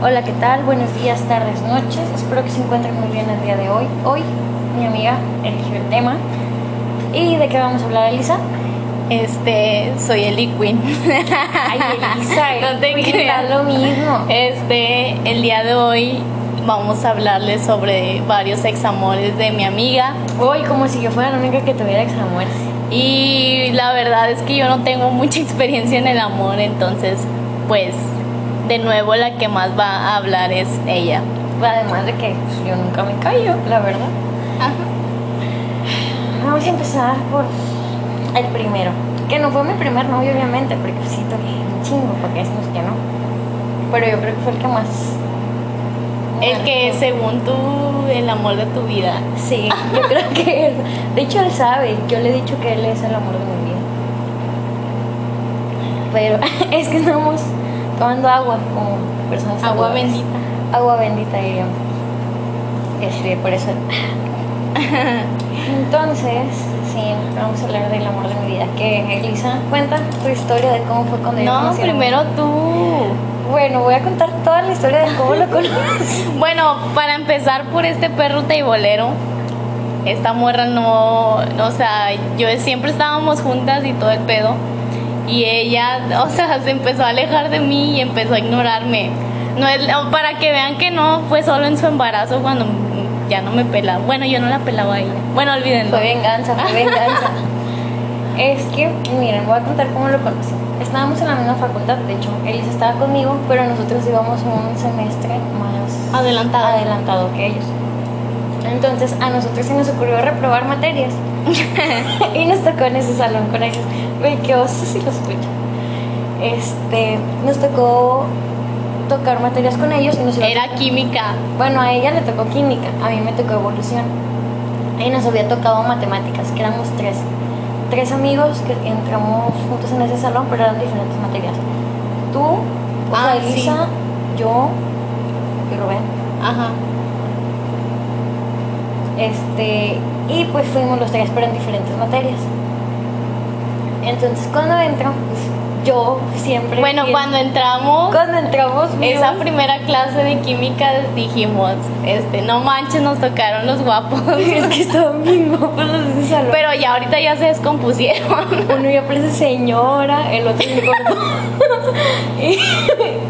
Hola, ¿qué tal? Buenos días, tardes, noches. Espero que se encuentren muy bien el día de hoy. Hoy mi amiga eligió el tema. ¿Y de qué vamos a hablar, Elisa? Este, soy Eli Queen. Ay, Elisa, no te creas. lo mismo. Este, el día de hoy vamos a hablarles sobre varios examores de mi amiga. Hoy, como si yo fuera la única que tuviera examores. Y la verdad es que yo no tengo mucha experiencia en el amor, entonces, pues, de nuevo la que más va a hablar es ella. Además de que pues, yo nunca me callo, la verdad. Vamos a empezar por el primero. Que no fue mi primer novio, obviamente, porque siento que un chingo, porque decimos que no. Pero yo creo que fue el que más. El que según tú, el amor de tu vida. Sí, yo creo que él. De hecho, él sabe. Yo le he dicho que él es el amor de mi vida. Pero es que estamos tomando agua como personas Agua bendita. Agua bendita, diríamos. Este, por eso. Entonces, sí, vamos a hablar del amor de mi vida. Que Elisa, cuenta tu historia de cómo fue cuando No, primero tú. Bueno, voy a contar toda la historia de cómo lo conocí. Bueno, para empezar por este perro teibolero, esta morra no, no, o sea, yo siempre estábamos juntas y todo el pedo. Y ella, o sea, se empezó a alejar de mí y empezó a ignorarme. No es, para que vean que no fue solo en su embarazo cuando ya no me pelaba. Bueno, yo no la pelaba a ella. Bueno, olvídenlo. Fue venganza, fue venganza. es que, miren, voy a contar cómo lo conocí. Estábamos en la misma facultad, de hecho, Elisa estaba conmigo, pero nosotros íbamos un semestre más Adelantado. adelantado que ellos. Entonces, a nosotros se nos ocurrió reprobar materias. y nos tocó en ese salón con ellos. Güey, qué oso si lo escuchan. Este, nos tocó tocar materias con ellos y nos Era química. bueno, a ella le tocó química, a mí me tocó evolución. Y nos había tocado matemáticas, que éramos tres. Tres amigos que entramos juntos en ese salón, pero eran diferentes materias. Tú, Ah, sí. Elisa, yo y Rubén. Ajá. Este, y pues fuimos los tres, pero en diferentes materias. Entonces, cuando entro, pues, yo siempre. Bueno, cuando entramos, Cuando entramos, esa vimos- primera clase de química dijimos, este, no manches, nos tocaron los guapos. Es que estaban bien guapos los de salón. Pero ya ahorita ya se descompusieron. Uno ya parece señora, el otro y,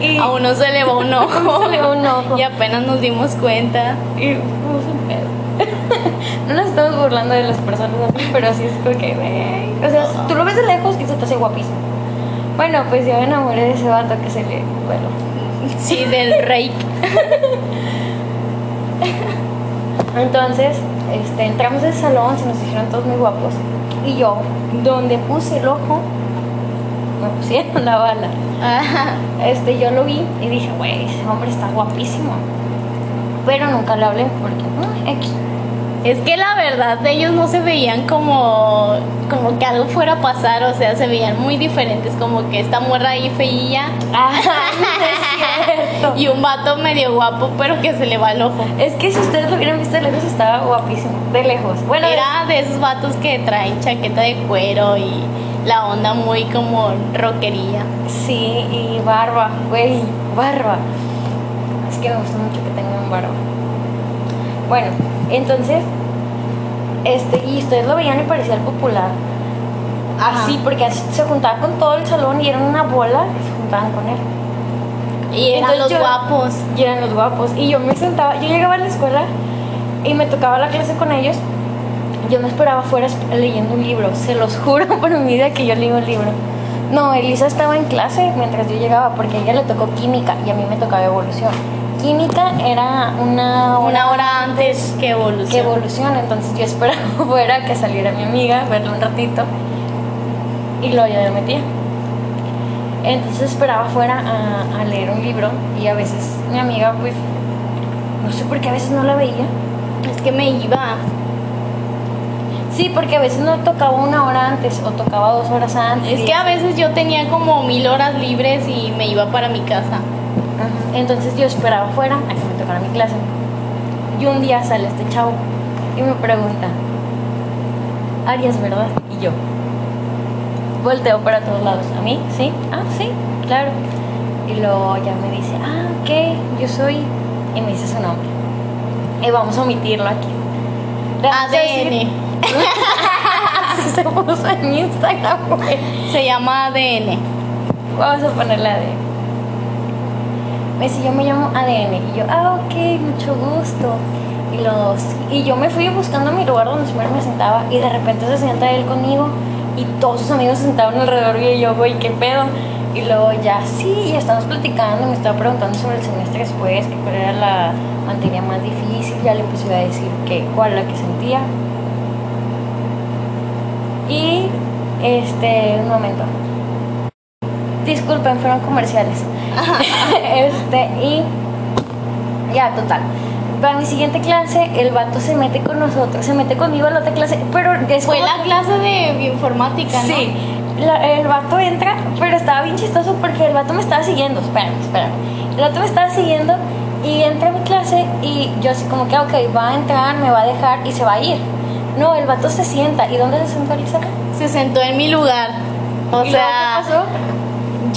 y, A uno se le va un ojo. se le va un ojo. Y apenas nos dimos cuenta. y fuimos un pedo. No nos estamos burlando de las personas así, pero sí es porque, güey. O sea, tú lo ves de lejos y se te hace guapísimo. Bueno, pues yo me enamoré de ese vato que se le. Bueno. Sí, del rey. Entonces, este, entramos al salón, se nos hicieron todos muy guapos. Y yo, donde puse el ojo, me pusieron la bala. Ajá. Este, yo lo vi y dije, güey, ese hombre está guapísimo. Pero nunca le hablé porque, no, X. Es que la verdad ellos no se veían como, como que algo fuera a pasar, o sea, se veían muy diferentes, como que esta morra ahí feilla Ah, no y un vato medio guapo, pero que se le va el ojo. Es que si ustedes lo hubieran visto de lejos, estaba guapísimo. De lejos. Bueno, Era de esos vatos que traen chaqueta de cuero y la onda muy como rockería. sí, y barba, güey, barba. Es que me gusta mucho que tengan barba. Bueno, entonces, este, y ustedes lo veían y parecía el popular. Ajá. Así, porque así se juntaba con todo el salón y eran una bola y se juntaban con él. Y eran Entonces los yo- guapos. Y eran los guapos. Y yo me sentaba, yo llegaba a la escuela y me tocaba la clase con ellos. Yo me esperaba afuera leyendo un libro. Se los juro por mi vida que yo leí un libro. No, Elisa estaba en clase mientras yo llegaba porque a ella le tocó química y a mí me tocaba evolución. Química era una Una hora antes que evolución. que evolución, entonces yo esperaba fuera que saliera mi amiga, verla un ratito y luego ya me metía. Entonces esperaba fuera a, a leer un libro y a veces mi amiga, pues, no sé por qué a veces no la veía. Es que me iba. Sí, porque a veces no tocaba una hora antes o tocaba dos horas antes. Es que a veces yo tenía como mil horas libres y me iba para mi casa. Entonces yo esperaba fuera a que me tocara mi clase. Y un día sale este chavo y me pregunta, Arias, ¿verdad? Y yo volteo para todos lados. ¿A mí? ¿Sí? Ah, sí, claro. Y luego ya me dice, ah, ok, yo soy. Y me dice su nombre. Y vamos a omitirlo aquí. Decir- ADN. Así se puso en Instagram, güey. Se llama ADN. Vamos a ponerle ADN. Me dice, yo me llamo ADN. Y yo, ah, ok, mucho gusto. Y, los, y yo me fui buscando mi lugar donde siempre me sentaba. Y de repente se sienta él conmigo. Y todos sus amigos se sentaban alrededor. Y yo, güey, ¿qué pedo? Y luego ya, sí, ya estamos platicando. Me estaba preguntando sobre el semestre después, que cuál era la materia más difícil. Ya le empecé a decir que, cuál la que sentía. Y, este, un momento. Disculpen, fueron comerciales. este, y ya, total. Para mi siguiente clase, el vato se mete con nosotros, se mete conmigo a la otra clase, pero es Fue la clase de bioinformática, ¿no? Sí, la- el vato entra, pero estaba bien chistoso porque el vato me estaba siguiendo. Espérame, espérame. El vato me estaba siguiendo y entra a mi clase y yo así como que, ok, va a entrar, me va a dejar y se va a ir. No, el vato se sienta. ¿Y dónde se sentó Elizabeth? Se sentó en mi lugar. O ¿Y luego sea, qué pasó?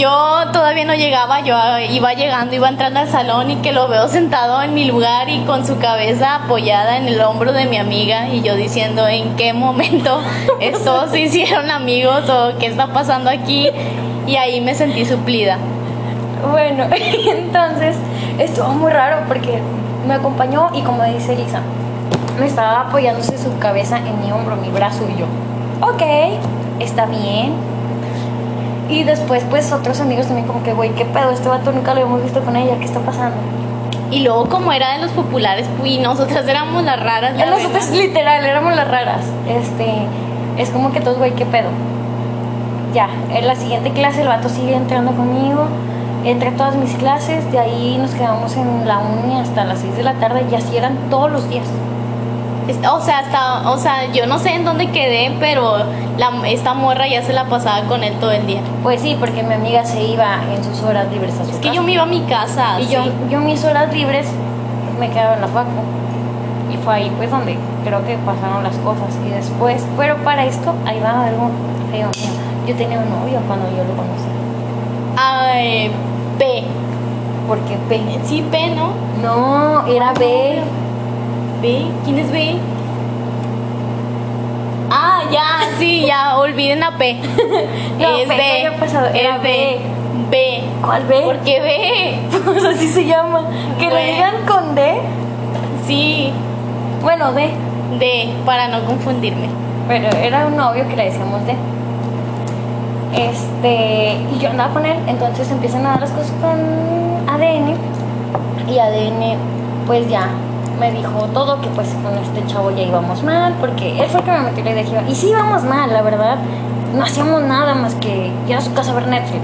Yo todavía no llegaba, yo iba llegando, iba entrando al salón y que lo veo sentado en mi lugar y con su cabeza apoyada en el hombro de mi amiga y yo diciendo en qué momento estos se hicieron amigos o qué está pasando aquí y ahí me sentí suplida. Bueno, entonces estuvo muy raro porque me acompañó y como dice Elisa, me estaba apoyándose su cabeza en mi hombro, mi brazo y yo, ok, está bien. Y después pues otros amigos también como que, güey, ¿qué pedo? Este vato nunca lo hemos visto con ella, ¿qué está pasando? Y luego como era de los populares, pues y nosotras éramos las raras. la Nosotros verdad. literal éramos las raras. Este, es como que todos, güey, ¿qué pedo? Ya, en la siguiente clase el vato sigue entrando conmigo. Entré a todas mis clases, de ahí nos quedamos en la uni hasta las 6 de la tarde y así eran todos los días. O sea, hasta, o sea, yo no sé en dónde quedé, pero la, esta morra ya se la pasaba con él todo el día. Pues sí, porque mi amiga se iba en sus horas libres a su Es que yo me iba a mi casa. Y sí. yo, yo mis horas libres me quedaba en la facu. Y fue ahí pues donde creo que pasaron las cosas. Y después, pero para esto, ahí va algo feo. Yo tenía un novio cuando yo lo conocí. Ay, B. Porque B. Sí, B, ¿no? No, era B. B. ¿Quién es B? Ah, ya, sí, ya, olviden a P. No, es P B. había pasado, era es B. B. ¿Cuál B? ¿Por qué B? Pues así se llama. Que Bueno. digan con D. Sí, Bueno, D. D, para no confundirme. Pero era un novio que le decíamos D. Este, y yo andaba con él, entonces empiezan a dar las cosas con ADN. Y ADN, pues ya me dijo todo que pues con este chavo ya íbamos mal, porque él fue el que me metió la idea. Y sí íbamos mal, la verdad. No hacíamos nada más que ir a su casa a ver Netflix.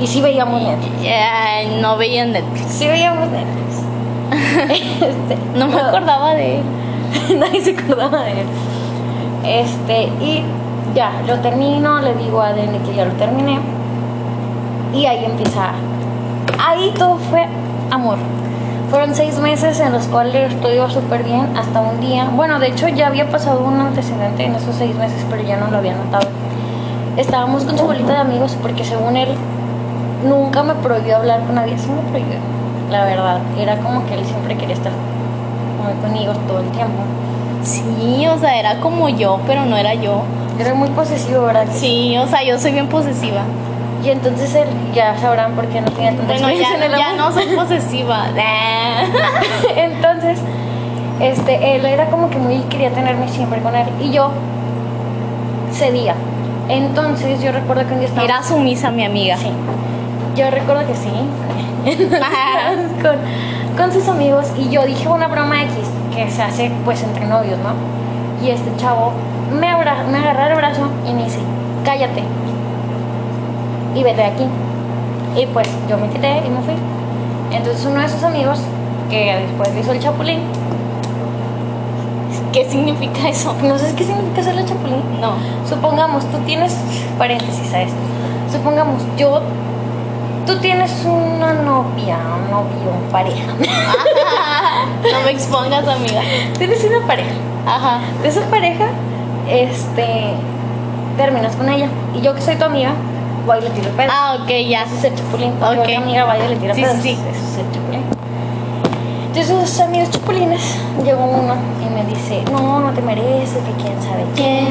Y sí veíamos Netflix. Ya, no veía Netflix. Sí veíamos Netflix. Este, No me acordaba de él. Nadie se acordaba de él. Este, y ya, lo termino, le digo a ADN que ya lo terminé. Y ahí empieza. Ahí todo fue amor. Fueron seis meses en los cuales todo iba súper bien hasta un día. Bueno, de hecho ya había pasado un antecedente en esos seis meses, pero ya no lo había notado. Estábamos con su bolita de amigos porque según él nunca me prohibió hablar con nadie. Sí me prohibió, la verdad. Era como que él siempre quería estar conmigo todo el tiempo. Sí, o sea, era como yo, pero no era yo. Era muy posesivo, ¿verdad? Sí, o sea, yo soy bien posesiva. Y entonces él, ya sabrán por qué no tenía tanta Bueno, experiencia ya, en el ya amor. no soy posesiva. entonces, este, él era como que muy quería tenerme siempre con él. Y yo cedía. Entonces yo recuerdo que un día estaba Era sumisa mi amiga. Sí. Yo recuerdo que sí. con, con sus amigos. Y yo dije una broma X que se hace pues entre novios, ¿no? Y este chavo me, abra, me agarra el brazo y me dice, cállate. Y vete de aquí. Y pues yo me quité y me fui. Entonces uno de sus amigos, que después le hizo el chapulín, ¿Qué significa eso? no sé qué significa hacer el chapulín. No. Supongamos, tú tienes, paréntesis a esto, supongamos, yo, tú tienes una novia, un novio, pareja, No me expongas, amiga. tienes una pareja, Ajá. de esa pareja, este, terminas con ella, y yo que soy tu amiga, va y le tira. Ah, ok, ya. Eso es ser chapulín. Porque Ok. otra amiga va y le tira Sí, pedos. sí, sí. Eso es ser chapulín. Entonces, esos amigos chapulines, llegó uno y me dice, no, no te mereces, que quién sabe qué.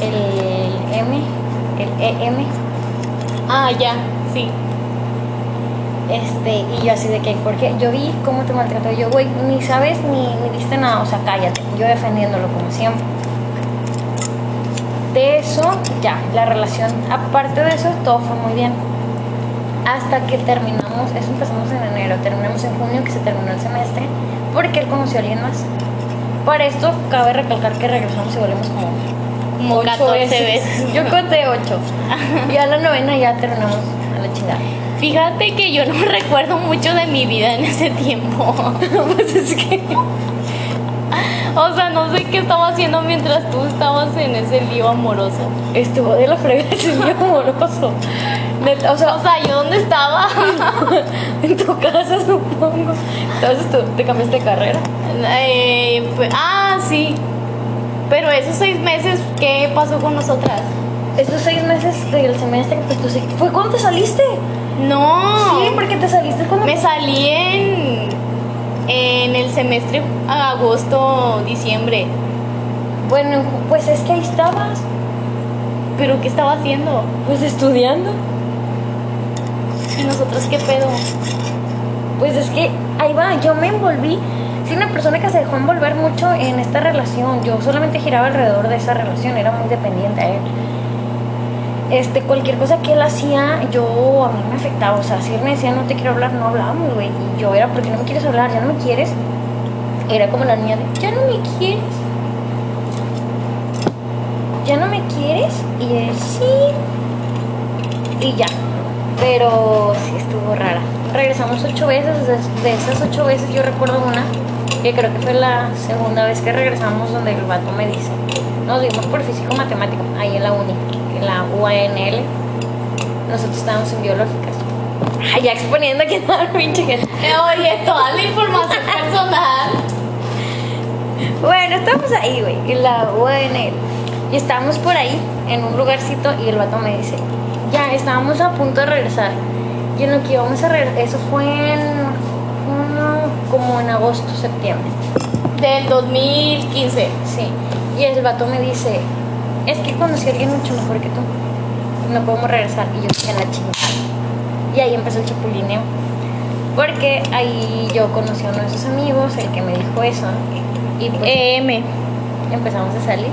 El M, el EM, Ah, ya, sí. este, y yo así de que, porque yo vi cómo te maltrató, yo, güey, ni sabes ni, ni viste nada, o sea, cállate, yo defendiéndolo como siempre. De eso, ya, la relación, aparte de eso, todo fue muy bien. Hasta que terminamos, eso empezamos en enero, terminamos en junio, que se terminó el semestre, porque él conoció a alguien más. Para esto, cabe recalcar que regresamos y volvemos como Como ocho 14 veces. Yo conté ocho. Y a la novena ya terminamos a la chingada. Fíjate que yo no recuerdo mucho de mi vida en ese tiempo. pues es que. O sea, no sé qué estaba haciendo mientras tú estabas en ese lío amoroso. Estuvo de la fregada ese día amoroso. O sea, O sea, ¿yo dónde estaba? en tu casa supongo. Entonces tú te cambiaste de carrera. Eh, pues- ah, sí. Pero esos seis meses, ¿qué pasó con nosotras? Estos seis meses del semestre, pues tú sí. ¿Fue cuando te saliste? No. Sí, porque te saliste cuando. Me salí en, en el semestre agosto, diciembre. Bueno, pues es que ahí estabas. ¿Pero qué estaba haciendo? Pues estudiando. ¿Y nosotros qué pedo? Pues es que ahí va, yo me envolví. Soy una persona que se dejó envolver mucho en esta relación. Yo solamente giraba alrededor de esa relación, era muy dependiente a él. Este, cualquier cosa que él hacía, yo a mí me afectaba. O sea, si él me decía no te quiero hablar, no hablábamos, güey. Y yo era, ¿por qué no me quieres hablar? ¿Ya no me quieres? Era como la niña de, ¿ya no me quieres? ¿Ya no me quieres? Y él, sí. Y ya. Pero sí estuvo rara. Regresamos ocho veces. De, esas ocho veces yo recuerdo una que creo que fue la segunda vez que regresamos donde el vato me dice. Nos vimos por físico matemático, ahí en la uni, en la UANL. Nosotros estábamos en biológicas. Ay, ya exponiendo que nada, pinche gente. Eh, Oye, toda la información personal. Bueno, estamos ahí, güey, en la UNL. Y estábamos por ahí, en un lugarcito, y el vato me dice, ya, estábamos a punto de regresar. Y en lo que íbamos a regresar, eso fue en junio, como en agosto, septiembre. Del 2015. Sí. Y el vato me dice, es que conocí a alguien mucho mejor que tú. No podemos regresar. Y yo dije, la chingada. Y ahí empezó el chapulineo. Porque ahí yo conocí a uno de sus amigos, el que me dijo eso. Y pues EM. empezamos a salir.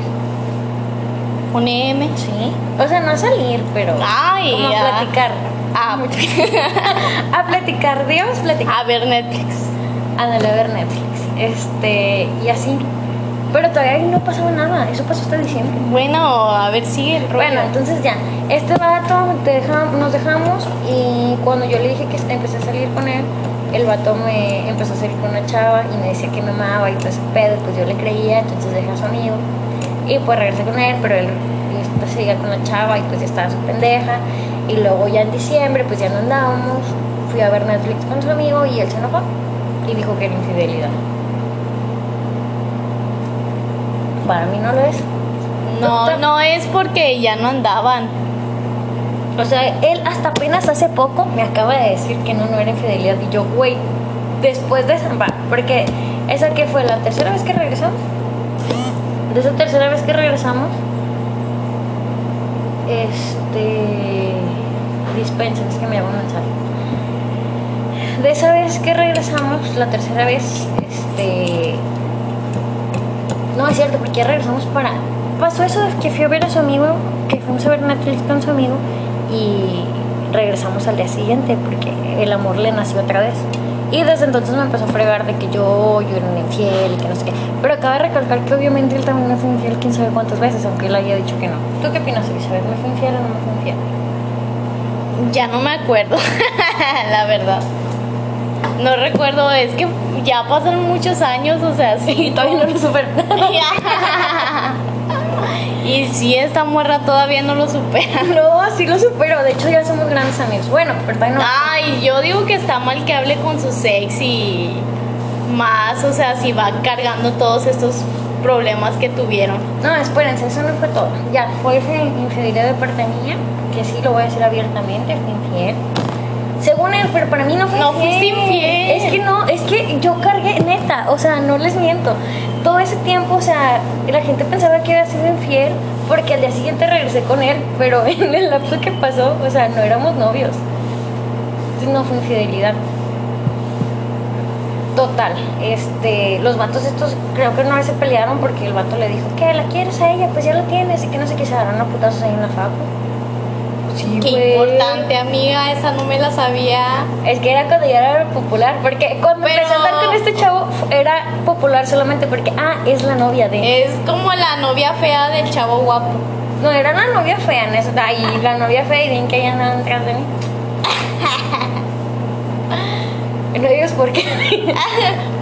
Un EM. Sí. O sea, no a salir, pero Ay, como a platicar. Ah, A platicar, Dios, platicar. a ver Netflix. Ándale a ver Netflix. Este, y así. Pero todavía no pasaba nada. Eso pasó hasta diciembre. Bueno, a ver, sigue el rollo. Bueno, entonces ya, este vato te deja- nos dejamos y cuando yo le dije que empecé a salir con él, el vato me empezó a salir con una chava y me decía que me amaba y todo ese pedo, pues yo le creía, entonces dejé a su amigo y pues regresé con él, pero él pues, seguía con la chava y pues ya estaba su pendeja y luego ya en diciembre pues ya no andábamos, fui a ver Netflix con su amigo y él se enojó y dijo que era infidelidad. Para mí no lo es. no, no es porque ya no andaban. O sea, él hasta apenas hace poco me acaba de decir que no, no era infidelidad. Y yo, güey, después de va, porque esa que fue la tercera vez que regresamos. De esa tercera vez que regresamos, este. Dispensen, es que me llamó un mensaje. De esa vez que regresamos, la tercera vez, este. No es cierto, porque ya regresamos para. Pasó eso de que fui a ver a su amigo, que fuimos a ver Netflix con su amigo y regresamos al día siguiente porque el amor le nació otra vez. Y desde entonces me empezó a fregar de que yo, yo era una infiel que no sé qué. Pero acaba de recalcar que obviamente él también me fue infiel quién sabe cuántas veces, aunque él haya dicho que no. ¿Tú qué opinas, Elizabeth? ¿Me fue infiel o no me fue infiel? Ya no me acuerdo, la verdad. No recuerdo, es que ya pasaron muchos años, o sea, sí. Y todavía no lo supero. y sí, esta morra todavía no lo supera. no, sí lo supero. De hecho, ya somos grandes amigos. Bueno, pero todavía no. Ay, yo digo que está mal que hable con su ex y más, o sea, si va cargando todos estos problemas que tuvieron. No, espérense, eso no fue todo. Ya, fue infidelidad de parte mía, que sí lo voy a decir abiertamente, fui infiel. Según él, pero para mí no fue No infiel. fuiste infiel. Es que no, es que yo cargué, neta, o sea, no les miento. Todo ese tiempo, o sea, la gente pensaba que había sido infiel porque al día siguiente regresé con él, pero en el lapso que pasó, o sea, no éramos novios. Entonces no fue infidelidad. Total, este, los vatos estos creo que una vez se pelearon porque el vato le dijo, ¿qué? ¿La quieres a ella? Pues ya la tienes, y que no sé qué, se agarraron a putazos ahí en la facu. Sí, Qué güey. importante, amiga, esa no me la sabía. Es que era cuando ya era popular, porque cuando Pero- empecé a andar con este chavo era popular solamente porque, ah, es la novia de... Es como la novia fea del chavo guapo. No, era la novia fea, en eso, ahí la novia fea y bien que ella andaba detrás de mí. no digas por qué.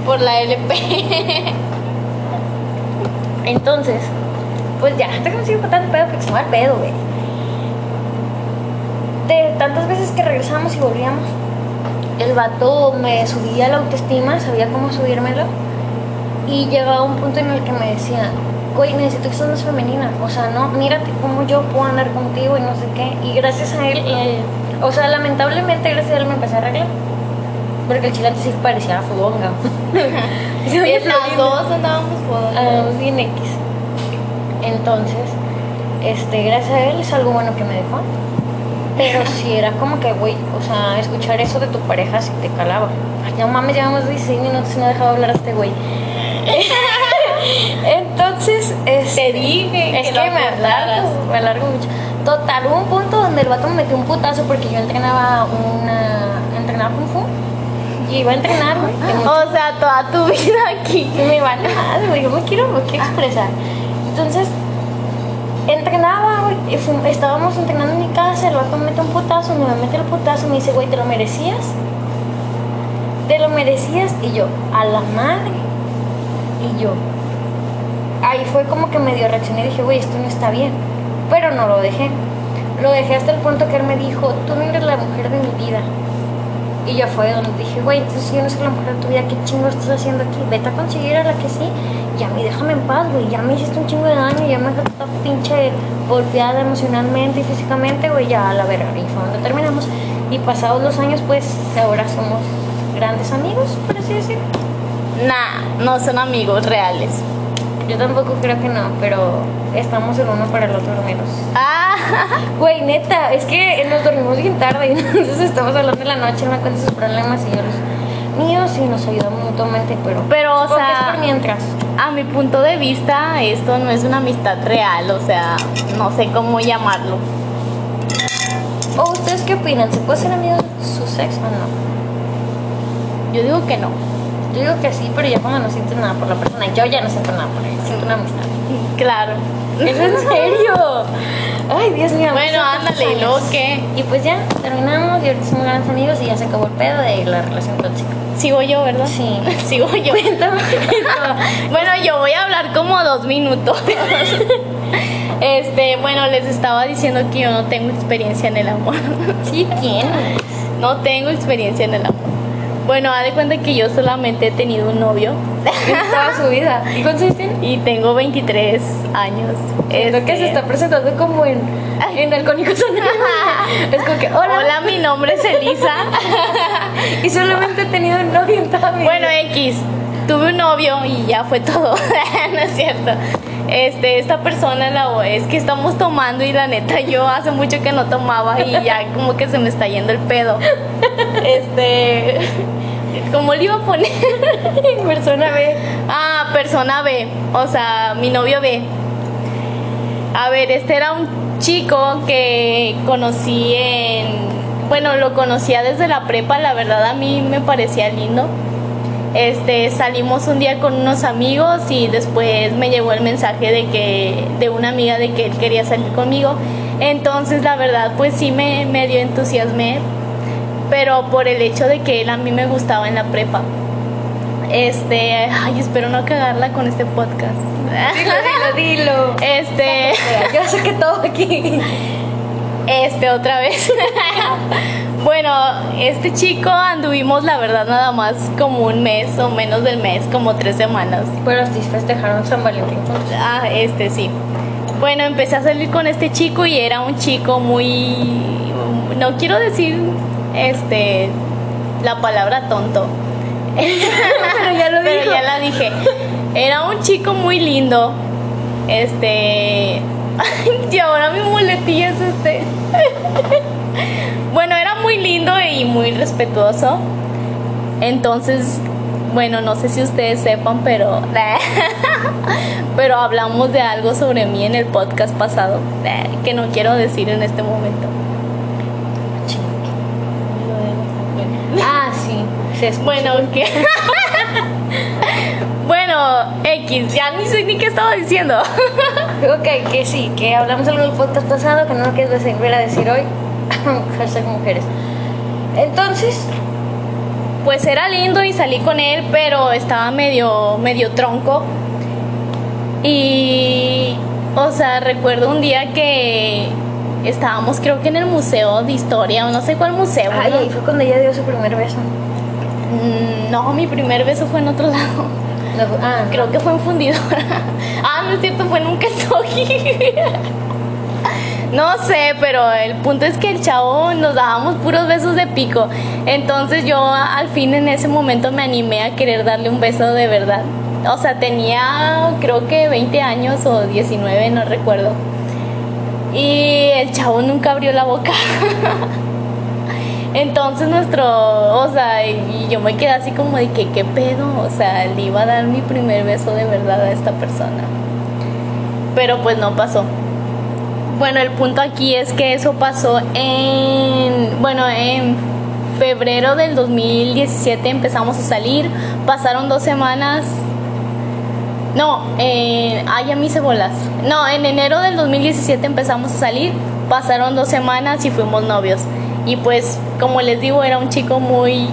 Por la LP. Entonces, pues ya, te consigo con tanto pedo que se el pedo, güey. De tantas veces que regresamos y volvíamos, el vato me subía la autoestima, sabía cómo subírmelo. Y llegaba un punto en el que me decía, güey, necesito que seas más femenina. O sea, no, mírate cómo yo puedo andar contigo y no sé qué. Y gracias a él, o sea, lamentablemente gracias a él me empecé a arreglar. Porque el chilante sí parecía fodonga. Las dos andábamos Ah, jodidos. bien X. Entonces, este, gracias a él es algo bueno que me dejó. Pero sí era como que, güey, o sea, escuchar eso de tu pareja sí te calaba. Ay, no mames, llevamos 16 minutos y no he dejado hablar a este güey. Entonces, este, Te dije es que que, me alargo, me alargo mucho. Total, hubo un punto donde el vato me metió un putazo porque yo entrenaba una. entrenaba Kung Fu. Y iba a entrenar, güey. mucho O sea, toda tu vida aquí. me vale madre, güey, yo me quiero, me quiero expresar. Entonces, entrenaba, y estábamos entrenando en mi casa, el vato me mete un putazo, me mete el putazo me dice, güey, ¿te lo merecías? ¿Te lo merecías? Y yo, a la madre. Y yo, ahí fue como que medio reaccioné y dije, güey, esto no está bien. Pero no lo dejé. Lo dejé hasta el punto que él me dijo, tú no eres la mujer de mi vida. Y ya fue donde dije, güey, entonces yo no soy la mujer de tu vida, ¿qué chingo estás haciendo aquí? Vete a conseguir a la que sí. Y a mí déjame en paz, güey. Ya me hiciste un chingo de daño, ya me dejaste toda pinche golpeada emocionalmente y físicamente, güey, ya a la verga. Y fue donde terminamos. Y pasados los años, pues ahora somos grandes amigos, por así decirlo. Nah, no son amigos reales. Yo tampoco creo que no, pero estamos el uno para el otro al menos. Ah, Güey, neta, es que nos dormimos bien tarde, entonces estamos hablando en la noche, me cuenta sus problemas y yo los míos y nos ayudamos mutuamente, pero, Pero, o que sea- es por mientras. A mi punto de vista, esto no es una amistad real, o sea, no sé cómo llamarlo. ¿O ustedes qué opinan? ¿Se puede ser amigos su sexo o no? Yo digo que no. Yo digo que sí, pero ya cuando no sientes nada por la persona, yo ya no siento nada por ella, siento una amistad. Claro. ¿Es en serio? Ay, Dios mío. Bueno, ¿cuántos ándale, luego qué? Y pues ya, terminamos y ahorita somos grandes amigos y ya se acabó el pedo de la relación tóxica. Sigo yo, ¿verdad? Sí. Sigo yo. bueno, yo voy a hablar como dos minutos. Este, bueno, les estaba diciendo que yo no tengo experiencia en el amor. Sí, ¿quién? No tengo experiencia en el amor. Bueno, haz de cuenta que yo solamente he tenido un novio toda su vida. ¿Y cuántos años tiene? y tengo 23 años. Siento que Este, se está presentando como en, en Anónimos. Es como que, hola. Hola, mi nombre es Elisa. Y solamente he tenido un novio en toda mi Bueno. X, tuve un novio y ya fue todo. no es cierto. Este, esta persona la es que estamos tomando y la neta yo hace mucho que no tomaba y ya como que se me está yendo el pedo. Este, ¿cómo le iba a poner? persona B. Ah, persona B, o sea, mi novio B. A ver, este era un chico que conocí en, bueno, lo conocía desde la prepa, la verdad a mí me parecía lindo. Este, salimos un día con unos amigos y después me llegó el mensaje de que de una amiga de que él quería salir conmigo. Entonces, la verdad, pues sí me medio entusiasmé, pero por el hecho de que él a mí me gustaba en la prepa. Este, ay, espero no cagarla con este podcast. Dilo, dilo, dilo. Este, Yo sé que todo aquí. este otra vez. Bueno, este chico anduvimos la verdad nada más como un mes o menos del mes, como tres semanas. Pero sí festejaron San Valentín. Ah, este sí. Bueno, empecé a salir con este chico y era un chico muy... No quiero decir este la palabra tonto. Pero ya lo Pero dijo. ya la dije. Era un chico muy lindo. Este. y ahora mi muletilla es este. bueno, era muy lindo y muy respetuoso. Entonces, bueno, no sé si ustedes sepan, pero. pero hablamos de algo sobre mí en el podcast pasado. Que no quiero decir en este momento. Ah, Bueno, que. bueno, X, ya ni sé ni qué estaba diciendo. Ok, que sí, que hablamos algo del podcast pasado, que no lo quieres volver a decir hoy. Hashtag mujeres. Entonces, Pues era lindo y salí con él, pero estaba medio, medio tronco. Y, o sea, recuerdo un día que estábamos, creo que en el museo de historia, o no sé cuál museo. ay, ¿no? ahí fue cuando ella dio su primer beso. Mm, No, mi primer beso fue en otro lado. No, ah, Creo que fue en fundidora. ah, no es cierto, fue en un Kentucky. no sé, pero el punto es que el chavo nos dábamos puros besos de pico. Entonces yo al fin en ese momento me animé a querer darle un beso de verdad. O sea, tenía creo que 20 años o 19, no recuerdo. Y el chavo nunca abrió la boca. Entonces nuestro, o sea, y yo me quedé así como de que qué pedo, o sea, le iba a dar mi primer beso de verdad a esta persona. Pero pues no pasó. Bueno, el punto aquí es que eso pasó en, bueno, en febrero del 2017 empezamos a salir, pasaron dos semanas. No, eh, ay, ya me hice bolas. No, en enero del 2017 empezamos a salir, pasaron dos semanas y fuimos novios. Y pues, como les digo, era un chico muy,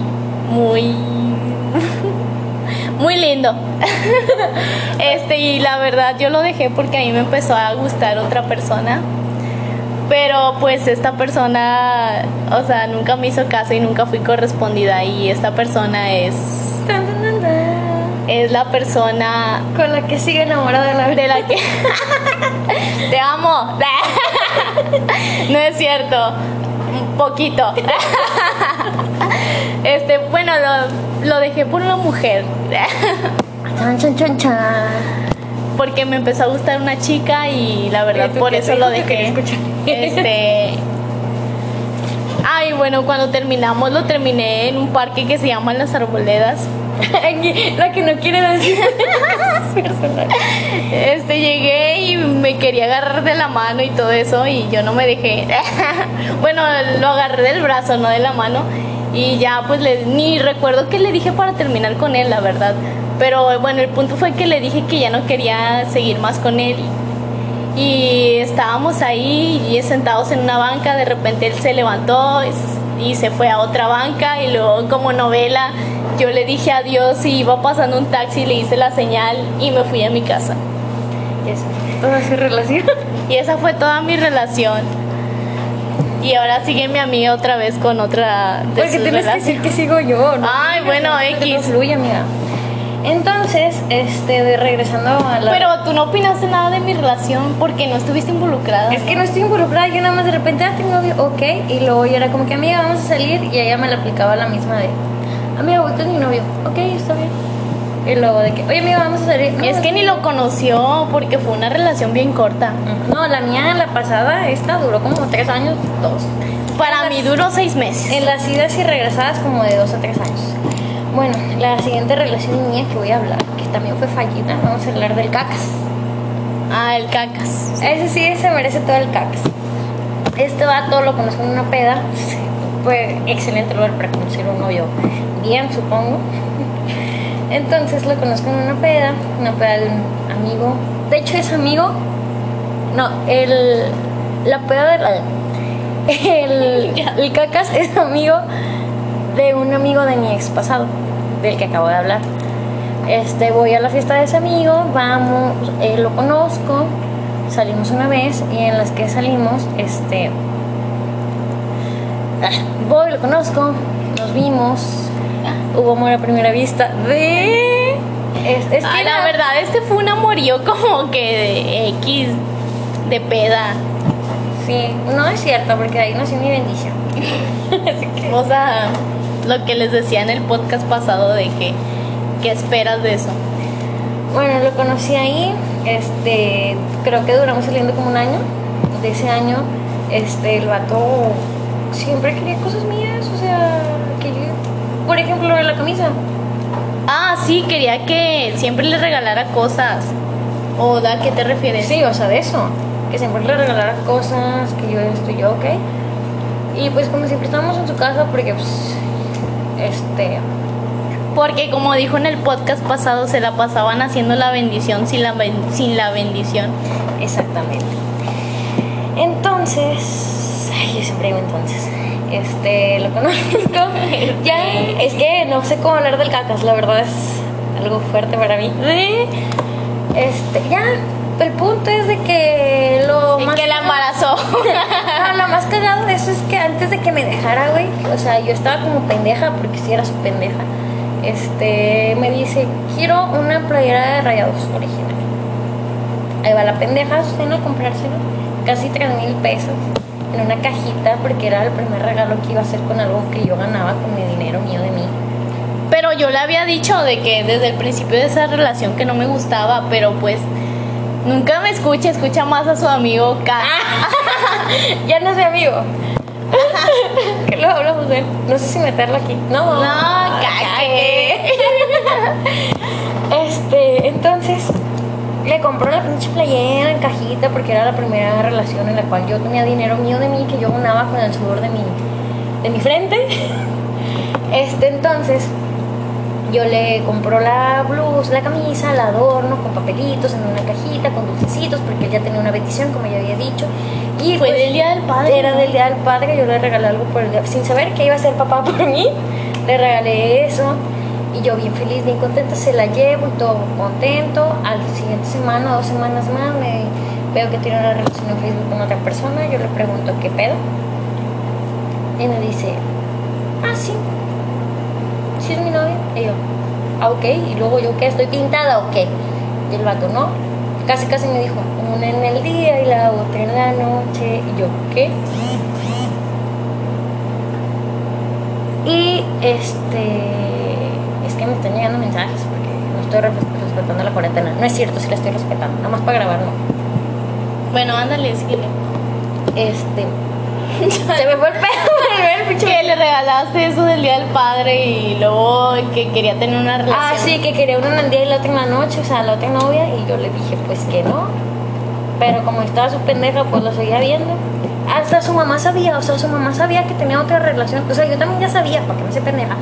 muy, muy lindo. este, y la verdad yo lo dejé porque a mí me empezó a gustar otra persona. Pero pues esta persona, o sea, nunca me hizo caso y nunca fui correspondida. Y esta persona es, es la persona con la que sigue enamorada de la de la que te amo. no es cierto. Un poquito. Este, bueno, lo, lo dejé por una mujer. Chan, chan, chan, chan. Porque me empezó a gustar una chica y la verdad Oye, ¿tú por eso lo dejé. Este. Ay, bueno, cuando terminamos lo terminé en un parque que se llama Las Arboledas. La que no quiere decir. Este, llegué y me quería agarrar de la mano y todo eso y yo no me dejé. bueno, lo agarré del brazo, no de la mano. Y ya pues le, ni recuerdo qué le dije para terminar con él, la verdad. Pero bueno, el punto fue que le dije que ya no quería seguir más con él. Y estábamos ahí y sentados en una banca, de repente él se levantó y se fue a otra banca y luego como novela yo le dije adiós y iba pasando un taxi, le hice la señal y me fui a mi casa. Eso. Toda su relación. Y esa fue toda mi relación. Y ahora sigue mi amiga otra vez con otra de Porque sus tienes que decir que sigo yo, ¿no? Ay, bueno, Que no X. fluye, amiga. Entonces, este, de regresando a la. Pero tú no opinaste nada de mi relación porque no estuviste involucrada. Es que no estoy involucrada, yo nada más de repente, ah, tengo novio, ok, y luego yo era como que, amiga, vamos a salir, y ella me la aplicaba la misma de, amiga, con mi novio, ok, está bien. Y luego de que, oye, amiga, vamos a salir. No, Es que ni lo conoció porque fue una relación bien corta. No, la mía, la pasada, esta duró como tres años, dos. Para mí duró seis meses. En las idas y regresadas como de dos a tres años. Bueno, la siguiente relación mía que voy a hablar, que también fue fallida, vamos a hablar del cacas. Ah, el cacas. Ese sí se merece todo el cacas. Este vato lo conozco en una peda. Fue excelente lugar para conocer un novio bien, supongo. Entonces lo conozco en una peda, una peda de un amigo. De hecho es amigo. No, el la peda de el, el cacas es amigo de un amigo de mi ex pasado, del que acabo de hablar. Este, voy a la fiesta de ese amigo, vamos, eh, lo conozco, salimos una vez y en las que salimos, este, Voy, lo conozco, nos vimos, hubo amor a primera vista de... Es, es que Ah, la verdad, este fue un amorío como que de X, de peda. Sí, no es cierto, porque de ahí nació mi bendición. Así que... O sea, lo que les decía en el podcast pasado de que, ¿qué esperas de eso? Bueno, lo conocí ahí, este, creo que duramos saliendo como un año. De ese año, este, el vato siempre quería cosas mías, o sea, por ejemplo, lo de la camisa. Ah, sí, quería que siempre le regalara cosas. ¿O a qué te refieres? Sí, o sea, de eso, que siempre le regalara cosas, que yo esto y yo, ok. Y pues como siempre estábamos en su casa, porque pues, este, Porque como dijo en el podcast pasado, se la pasaban haciendo la bendición sin la, ben- sin la bendición. Exactamente. Entonces, ay, yo siempre digo entonces. Este, lo conozco. ya, es que no sé cómo hablar del cacas, la verdad es algo fuerte para mí. Este, ya, el punto es de que lo más que la embarazó. No, lo más cagado de eso es que antes de que me dejara, güey, o sea, yo estaba como pendeja, porque sí era su pendeja. Este, me dice, quiero una playera de rayados original. Ahí va la pendeja, Susana, a comprárselo. Casi 3 mil pesos en una cajita, porque era el primer regalo que iba a hacer con algo que yo ganaba con mi dinero mío de mí. Pero yo le había dicho de que desde el principio de esa relación que no me gustaba, pero pues nunca me escucha, escucha más a su amigo K. ya no es mi amigo. que luego hablamos de él. No sé si meterlo aquí. No, No, cague. Este, entonces le compró la pinche playera en cajita porque era la primera relación en la cual yo tenía dinero mío de mí que yo ganaba con el sudor de mi, de mi frente. Este, entonces yo le compró la blusa, la camisa, el adorno con papelitos en una cajita, con dulcecitos, porque él ya tenía una bendición, como ya había dicho. Y Fue pues, del Día del Padre, Era del Día del Padre, yo le regalé algo por el día, sin saber que iba a ser papá por mí, le regalé eso. Y yo bien feliz, bien contenta, se la llevo y todo contento. Al siguiente semana, dos semanas más, me veo que tiene una relación en Facebook con otra persona. Yo le pregunto, ¿qué pedo? Y me dice, ah, sí, sí es mi novia. Y yo, ah, ok. Y luego yo, ¿qué? ¿Estoy pintada o qué? Y el vato, no. Casi, casi me dijo, una en el día y la otra en la noche. Y yo, ¿qué? Y este, es que me están llegando mensajes porque no estoy res- respetando la cuarentena. No es cierto, sí la estoy respetando, nada más para grabar, no. Bueno, ándale, síguele. Este, se me fue el pedo, Que le regalaste eso del Día del Padre y luego que quería tener una relación. Ah, sí, que quería una en el día y la otra en la noche, o sea, la otra novia, y yo le dije, pues que no. Pero como estaba su pendeja, pues lo seguía viendo. Hasta su mamá sabía, o sea, su mamá sabía que tenía otra relación. O sea, yo también ya sabía, porque no sé pendeja.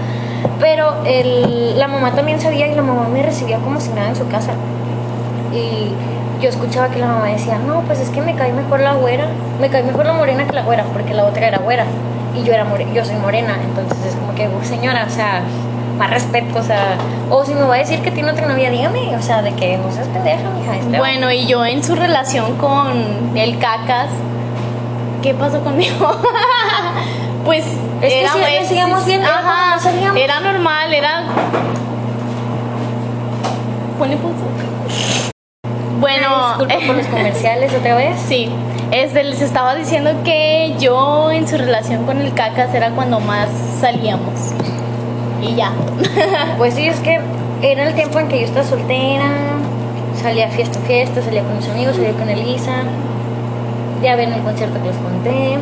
Pero el, la mamá también sabía y la mamá me recibía como si nada en su casa. Y yo escuchaba que la mamá decía, no, pues es que me cae mejor la güera, me cae mejor la morena que la güera, porque la otra era güera. Y yo era more- yo soy morena, entonces es como que, "Uy, señora, o sea, más respeto, o sea, o si me va a decir que tiene otra novia, dígame, o sea, de que no seas pendeja, mija. este, Bueno, y yo en su relación con el cacas, ¿qué pasó conmigo? pues Es que era, seguíamos ajá, salíamos. era normal, era. Bueno, Disculpa por los comerciales otra vez. Sí, este, les estaba diciendo que yo en su relación con el cacas era cuando más salíamos. Y ya. Pues sí, es que era el tiempo en que yo estaba soltera, salía a fiesta fiesta, salía con mis amigos, salía con Elisa, ya ven el concierto que les conté,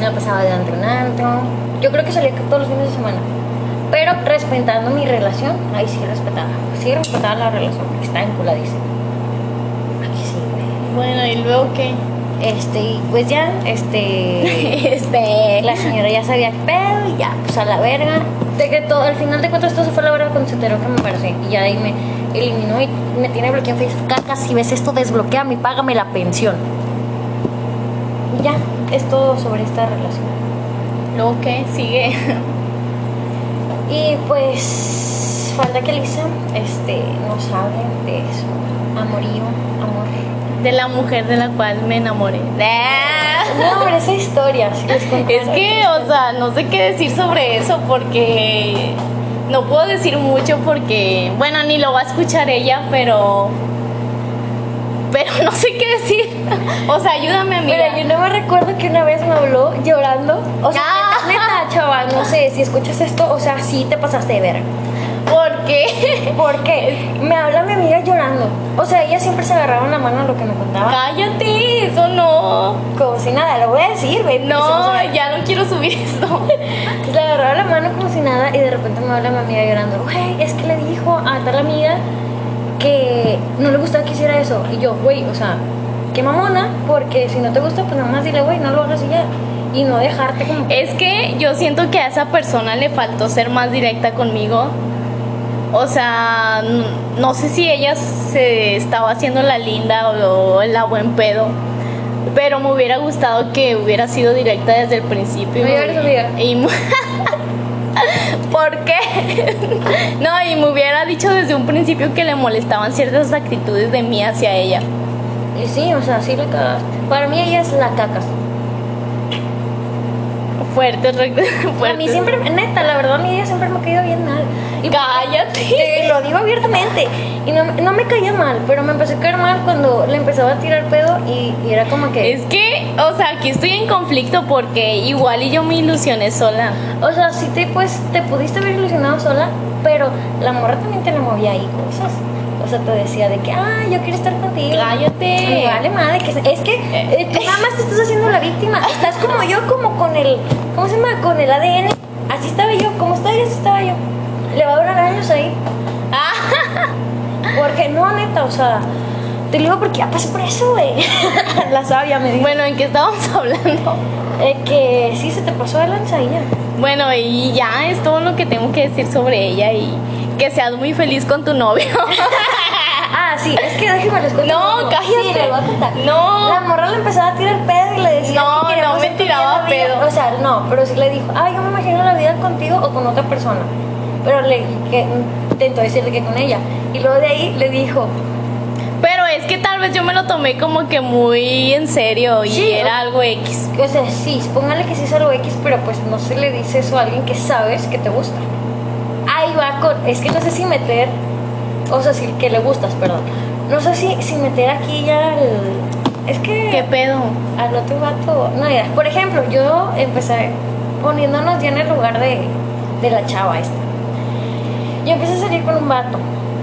me pasaba de antro en antro. Yo creo que salía todos los fines de semana, pero respetando mi relación, ahí sí respetaba, sí respetaba la relación, porque está enculadísima. Aquí sí. Bueno, ¿y luego qué? Este, pues ya, este. Este. La señora ya sabía qué pedo y ya, pues a la verga. De que todo, al final de cuentas todo se fue a la verga cuando se enteró que me embaracé. Y ya ahí me eliminó y me tiene bloqueado en Facebook. Caca, si ves esto, desbloqueame y págame la pensión. Ya, es todo sobre esta relación. ¿Luego qué? Sigue. Y pues falta que Lisa este, nos hable de eso. Amorío, amor. de la mujer de la cual me enamoré. No, pero esa historia, si les. Es que, o sea, no sé qué decir sobre eso porque no puedo decir mucho porque, bueno, ni lo va a escuchar ella, pero pero no sé qué decir. O sea, ayúdame, amiga. Mira, yo no me recuerdo que una vez me habló llorando. O sea, Ah. neta, neta, chaval, no sé, si escuchas esto, o sea, sí te pasaste de ver. ¿Por qué? Porque me habla mi amiga llorando. O sea, ella siempre se agarraba la mano a lo que me contaba. Cállate, eso no. Como si nada, lo voy a decir, güey. No, ya no quiero subir esto. Le agarraba la mano como si nada y de repente me habla mi amiga llorando. Güey, es que le dijo a tal amiga que no le gustaba que hiciera eso. Y yo, güey, o sea, qué mamona, porque si no te gusta, pues nada más dile, güey, no lo hagas y ya. Y no dejarte como. Es que yo siento que a esa persona le faltó ser más directa conmigo. O sea, no sé si ella se estaba haciendo la linda o, la buen pedo. Pero me hubiera gustado que hubiera sido directa desde el principio. Y mu- ¿Por qué? no, y me hubiera dicho desde un principio que le molestaban ciertas actitudes de mí hacia ella. Y sí, o sea, sí la cagaste. Para mí ella es la caca. Fuerte, fuerte. A mí siempre, neta, la verdad, a mí ella siempre me ha caído bien mal. Y Cállate. te lo digo abiertamente. Y no, no me caía mal, pero me empezó a caer mal cuando le empezaba a tirar pedo y, y era como que. Es que, o sea, aquí estoy en conflicto porque igual y yo me ilusioné sola. O sea, sí te, pues, te pudiste haber ilusionado sola, pero la morra también te le movía ahí cosas. O sea, te decía de que, ah, yo quiero estar contigo. Cállate. Vale madre, que es que eh, tú nada más te estás haciendo la víctima. Estás como yo, como con el, ¿cómo se llama? Con el ADN. Así estaba yo, como estoy, así estaba yo. Le va a durar años ahí. Ah, Porque, no, neta, o sea, te lo digo porque ya pasé por eso, güey. la sabia me dijo. bueno, ¿en qué estábamos hablando? Eh, que sí se te pasó de lanza y ya. Bueno, y ya es todo lo que tengo que decir sobre ella y que seas muy feliz con tu novio. Ah, sí, es que déjeme les cuento. No, cállate. Sí, voy a contar. No. La morra le empezaba a tirar pedo y le decía. No, que no me tiraba pedo. O sea, no, pero sí le dijo, ah, yo me imagino la vida contigo o con otra persona. Pero le que, intentó decirle que con ella. Y luego de ahí le dijo, Pero es que tal vez yo me lo tomé como que muy en serio y Sí, era algo X. o sea, sí, póngale que sí es algo X, pero pues no se le dice eso a alguien que sabes que te gusta. Con, es que no sé si meter, o sea, si que le gustas, perdón. No sé si, si meter aquí ya el, es que... ¿Qué pedo? al otro vato. No, mira, por ejemplo, yo empecé poniéndonos ya en el lugar de, de la chava esta. Yo empecé a salir con un vato.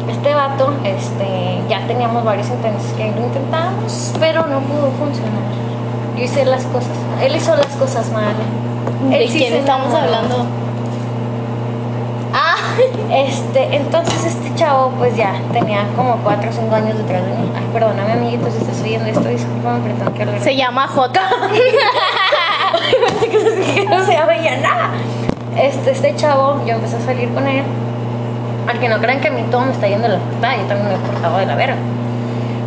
Este vato, este, ya teníamos varios intentos que lo intentamos, pero no pudo funcionar. Yo hice las cosas, él hizo las cosas mal. ¿De Él sí quién estamos enamoró. hablando? Este, entonces este chavo pues ya tenía como 4 o 5 años detrás de mí. Ay, perdóname amiguito si estás oyendo esto, discúlpame, pero tengo que hablar. se llama J. Que no se llama ya nada. Este, este chavo, yo empecé a salir con él. Al que no crean que a mí todo me está yendo de la puta, yo también me he portado de la verga.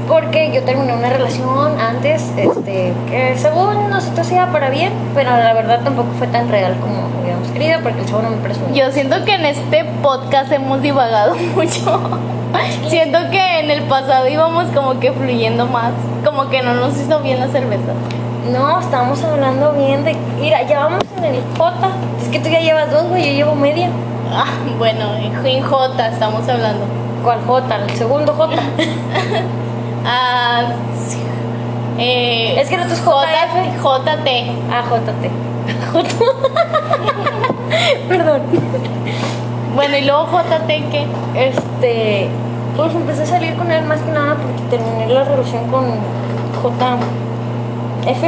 Porque yo terminé una relación antes, este, que según nosotros iba para bien, pero la verdad tampoco fue tan real como hubiéramos querido, porque el chavo no me presumía. Yo siento que en este podcast hemos divagado mucho. Siento que en el pasado íbamos como que fluyendo más, como que no nos hizo bien la cerveza. No, estábamos hablando bien de. Mira, ya vamos en el J. Es que tú ya llevas dos, güey, yo llevo media. Ah, bueno, en J estamos hablando. ¿Cuál J? El segundo J. Ah, sí. eh, Es que no es J, JF. JT. Ah, JT. Perdón. Bueno, y luego JT, ¿qué? Este. Pues empecé a salir con él más que nada porque terminé la relación con JF.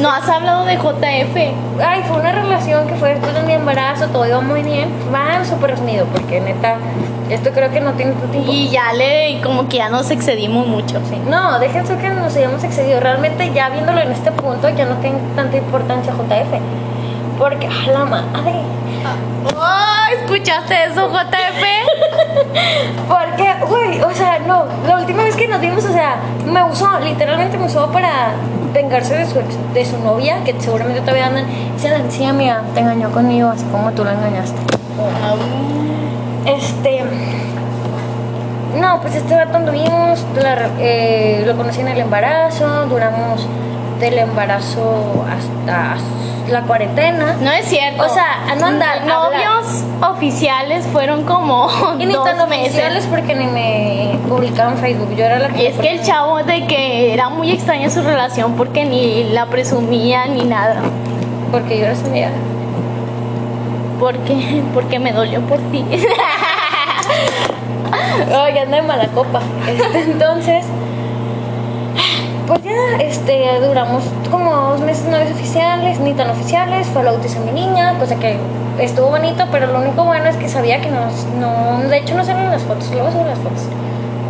No has hablado de JF. Ay, fue una relación que fue después de mi embarazo, todo iba muy bien. Va súper resumido porque neta, esto creo que no tiene tu tiempo. Y ya le, como que ya nos excedimos mucho. Sí. No, déjense que nos hayamos excedido. Realmente ya viéndolo en este punto ya no tiene tanta importancia JF. Porque, a la madre. Oh, ¿Escuchaste eso, JF? Porque, güey, o sea, no, la última vez que nos vimos, o sea, me usó, literalmente me usó para vengarse de su, ex- de su novia, que seguramente todavía andan. Dice, sí, amiga, te engañó conmigo, así como tú la engañaste. Este. No, pues este vato anduvimos, la- eh, lo conocí en el embarazo, duramos del embarazo hasta la cuarentena. No es cierto. O sea, no andar, Novios oficiales fueron como Y ni tan oficiales porque ni me publicaban en Facebook. Yo era la Y es que el chavo de que era muy extraña su relación porque ni la presumía ni nada. Porque yo era su amiga. Porque, porque me dolió por ti. Ay, anda de mala copa. Este, entonces, pues ya este, duramos como dos meses novios oficiales, ni tan oficiales. Fue la bautizo de mi niña, cosa que estuvo bonito, pero lo único bueno es que sabía que nos, no, de hecho no salen las fotos, luego subo las fotos.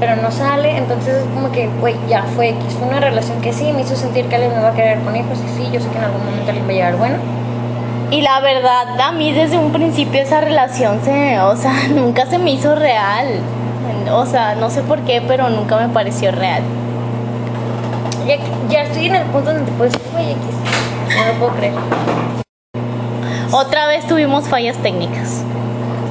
Pero no sale, entonces es como que, güey, ya fue X. Fue una relación que sí me hizo sentir que alguien me va a querer con hijos. Y sí, yo sé que en algún momento le va a llegar bueno. Y la verdad, a mí desde un principio esa relación se, o sea, nunca se me hizo real. O sea, no sé por qué, pero nunca me pareció real. Ya, ya estoy en el punto donde puedes güey, X. No lo puedo creer. Otra vez tuvimos fallas técnicas.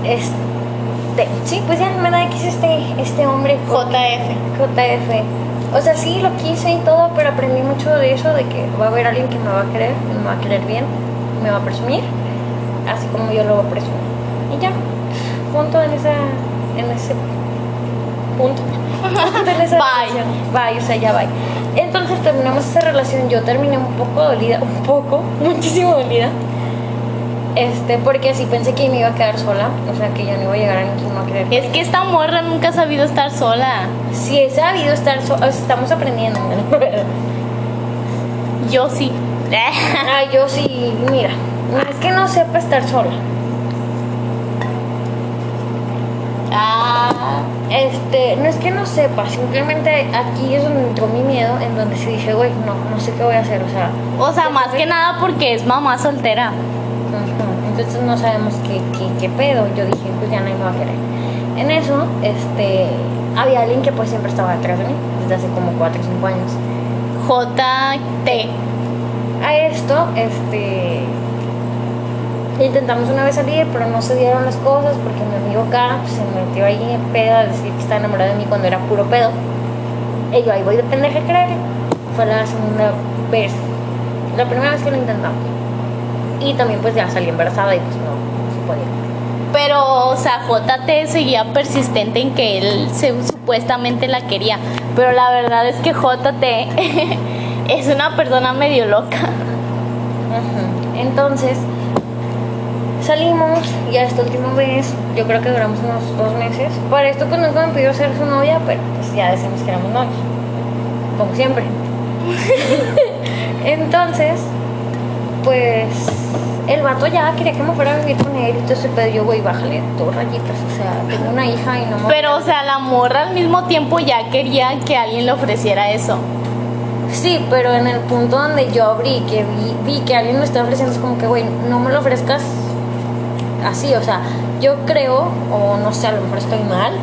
Este, sí, pues ya me da X este, este hombre. JF. JF. O sea, sí, lo quise y todo, pero aprendí mucho de eso, de que va a haber alguien que me va a querer, me va a querer bien, me va a presumir, así como yo lo presumo. Y ya, punto en esa, en ese punto. Punto en esa Bye. relación. Bye, o sea, ya bye. Entonces terminamos esa relación, yo terminé un poco dolida, un poco, muchísimo dolida. Este, porque sí pensé que me iba a quedar sola, o sea, que ya no iba a llegar a iba a querer. Es que esta morra nunca ha sabido estar sola. Sí he sabido estar sola, estamos aprendiendo. Yo sí. Ah, yo sí, mira, no es que no sepa estar sola. ah, Este, no es que no sepa, simplemente aquí es donde entró mi miedo, en donde sí dije, güey, no, no sé qué voy a hacer, o sea, o sea, más que nada porque es mamá soltera. entonces no sabemos qué, qué, qué pedo. Yo dije, pues ya nadie me va a querer. En eso, este, había alguien que pues siempre estaba detrás de mí, desde hace como 4 o 5 años. JT. A esto, este, intentamos una vez salir, pero no se dieron las cosas porque mi amigo acá se metió ahí en pedo a decir que estaba enamorado de mí cuando era puro pedo. Y yo ahí voy de pendeja a creer. Fue la segunda vez, la primera vez que lo intentamos. Y también pues ya salí embarazada y pues no, no se podía. Pero, o sea, JT seguía persistente en que él se, supuestamente la quería. Pero la verdad es que JT es una persona medio loca. Entonces, salimos ya esta última vez, yo creo que duramos unos dos meses. Para esto pues nunca me pidió ser su novia, pero pues ya decimos que éramos novios, como siempre. Entonces, pues el vato ya quería que me fuera a vivir con él ese pedo. Yo, güey, bájale dos rayitas, o sea, tengo una hija y no me... Pero, o sea, la morra al mismo tiempo ya quería que alguien le ofreciera eso. Sí, pero en el punto donde yo abrí, que vi, vi que alguien me estaba ofreciendo, es como que, güey, no me lo ofrezcas así, o sea, yo creo, o no sé, a lo mejor estoy mal,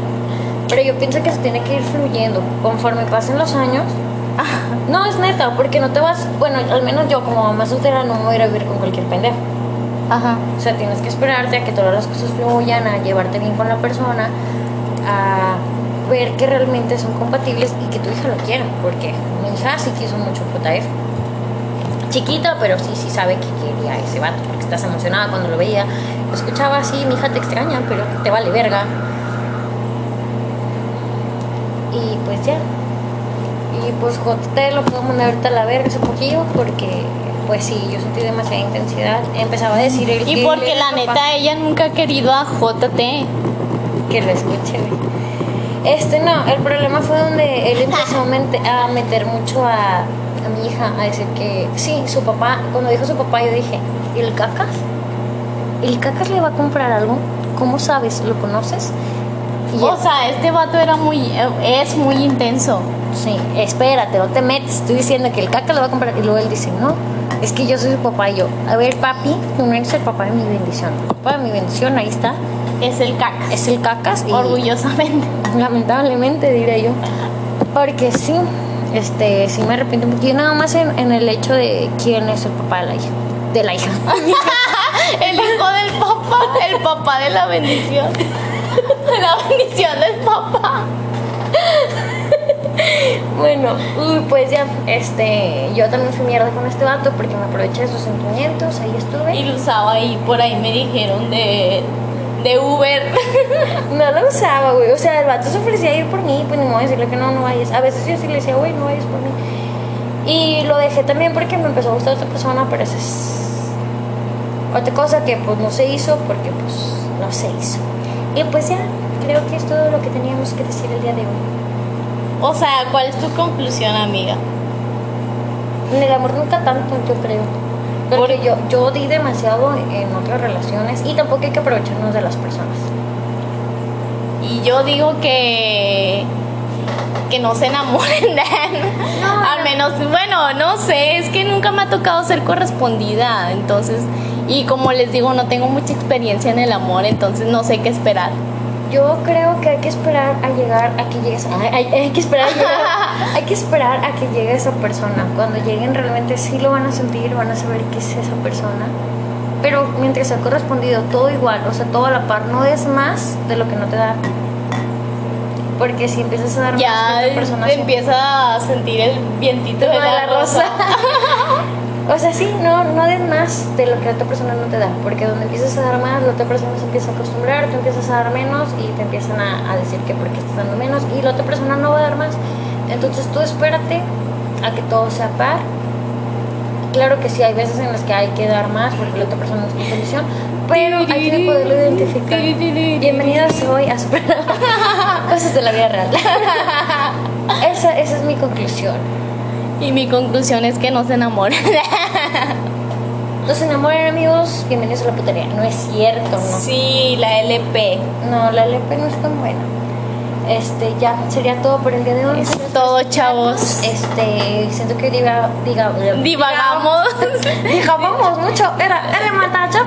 pero yo pienso que se tiene que ir fluyendo conforme pasen los años. No, es neta, porque no te vas, bueno, al menos yo como mamá soltera no me voy a ir a vivir con cualquier pendejo. Ajá. O sea, tienes que esperarte a que todas las cosas fluyan, a llevarte bien con la persona, a ver que realmente son compatibles y que tu hija lo quiera, porque mi hija sí quiso mucho JF. Chiquita, pero sí, sí sabe que quería ese vato, porque estás emocionada cuando lo veía. Escuchaba así, mi hija te extraña, pero te vale verga. Y pues ya. Y pues JT lo puedo mandar ahorita a la verga ese poquillo, porque pues sí, yo sentí demasiada intensidad. Empezaba a decir el Y que porque la papá. neta ella nunca ha querido a JT. que lo escuche. Este no, el problema fue donde él empezó a meter mucho a, a mi hija, a decir que sí, su papá, cuando dijo su papá, yo dije, ¿y el cacas? ¿El cacas le va a comprar algo? ¿Cómo sabes? ¿Lo conoces? Y O sea, este vato era muy, es muy intenso. sí, espérate, no te metes, estoy diciendo que el cacas le va a comprar. Y luego él dice, no, es que yo soy su papá. Y yo, a ver, papi, tú no eres el papá de mi bendición. El papá de mi bendición, ahí está, Es el caca. es el cacas. Y, Orgullosamente. lamentablemente diré yo porque sí este sí me arrepiento un poquito nada más en, en el hecho de quién es el papá de la hija de la hija El hijo del papá, el papá de la bendición. La bendición del papá. bueno, uy, pues ya, este, yo también fui mierda con este vato porque me aproveché de sus sentimientos, ahí estuve. Y lo usaba ahí, por ahí me dijeron de, de Uber. No lo usaba, güey. O sea, el vato se ofrecía a ir por mí, pues ni modo de decirle que no, no vayas. A veces yo sí le decía, güey, no vayas por mí. Y lo dejé también porque me empezó a gustar otra persona, pero esa es otra cosa que pues no se hizo porque pues no se hizo. Y pues ya, creo que es todo lo que teníamos que decir el día de hoy. O sea, ¿cuál es tu conclusión, amiga? En el amor nunca tanto, yo creo. Porque yo, yo di demasiado en otras relaciones y tampoco hay que aprovecharnos de las personas. Y yo digo que que no se enamoren de No, Al no. menos, bueno, no sé, es que nunca me ha tocado ser correspondida, entonces, y como les digo, no tengo mucha experiencia en el amor, entonces no sé qué esperar. Yo creo que hay que esperar a llegar a que llegues. Hay, hay- hay que esperar a llegar. hay que esperar a que llegue esa persona. Cuando lleguen realmente sí lo van a sentir, van a saber qué es esa persona. Pero mientras sea correspondido, todo igual, o sea, todo a la par, no des más de lo que no te da. Porque si empiezas a dar Ya más, la persona empieza a sentir el vientito de de la, rosa. O sea, sí, no, no des más de lo que la otra persona no te da, porque donde empiezas a dar más, la otra persona se empieza a acostumbrar, tú empiezas a dar menos y te empiezan a, decir que porque estás dando menos y la otra persona no va a dar más. Entonces tú espérate a que todo sea par. Claro que sí, hay veces en las que hay que dar más porque la otra persona no está en condición, pero hay que poderlo identificar. Bienvenidos hoy a Super Cosas de la vida real. esa, esa es mi conclusión. Y mi conclusión es que no se enamoren. No se enamoren amigos, bienvenidos a la putería. No es cierto, no. sí, la LP. No, la LP no es tan buena. Este, ya sería todo por el día de hoy. Es todo, chavos. Este, siento que diga, diga, Divagamos. Divagamos mucho. Era, era.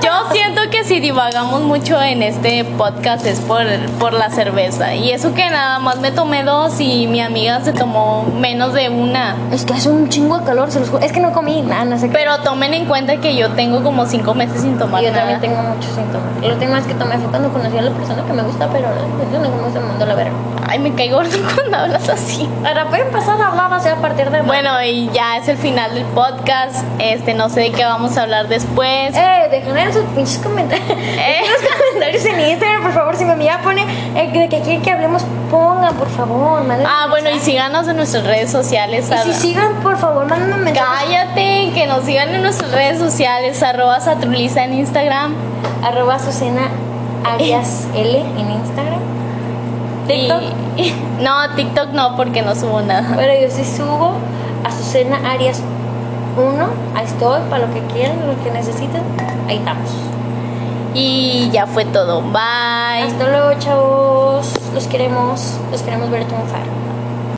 Yo siento que si divagamos mucho en este podcast es por, por la cerveza. Y eso que nada más me tomé dos y mi amiga se tomó menos de una. Es que hace un chingo de calor, se los juro. Es que no comí nada, no sé qué. Pero tomen en cuenta que yo tengo como cinco meses sin tomar yo nada. también tengo muchos síntomas. La última vez que tomé fue cuando conocí a la persona que me gusta, pero yo no me gusta el mundo la verga. Ay, me caigo gordo cuando hablas así. Ahora pueden pasar a hablar así a partir de Bueno, y ya es el final del podcast. Este, no sé de qué vamos a hablar después. Eh, dejen en sus pinches comentarios. Eh. Los comentarios en Instagram, por favor. Si mi amiga pone eh, de que quieren que hablemos, pongan, por favor. Ah, bueno, y síganos en nuestras redes sociales. Y si sigan, por favor, mándenme mensajes. Cállate, que nos sigan en nuestras redes sociales, arroba satruliza en Instagram. Arroba Azucena Arias L en Instagram. TikTok. Y- no, TikTok no, porque no subo nada. Pero yo sí subo Azucena Arias 1. Ahí estoy, para lo que quieran, lo que necesiten. Ahí estamos. Y ya fue todo. Bye. Hasta luego, chavos. Los queremos. Los queremos ver triunfar.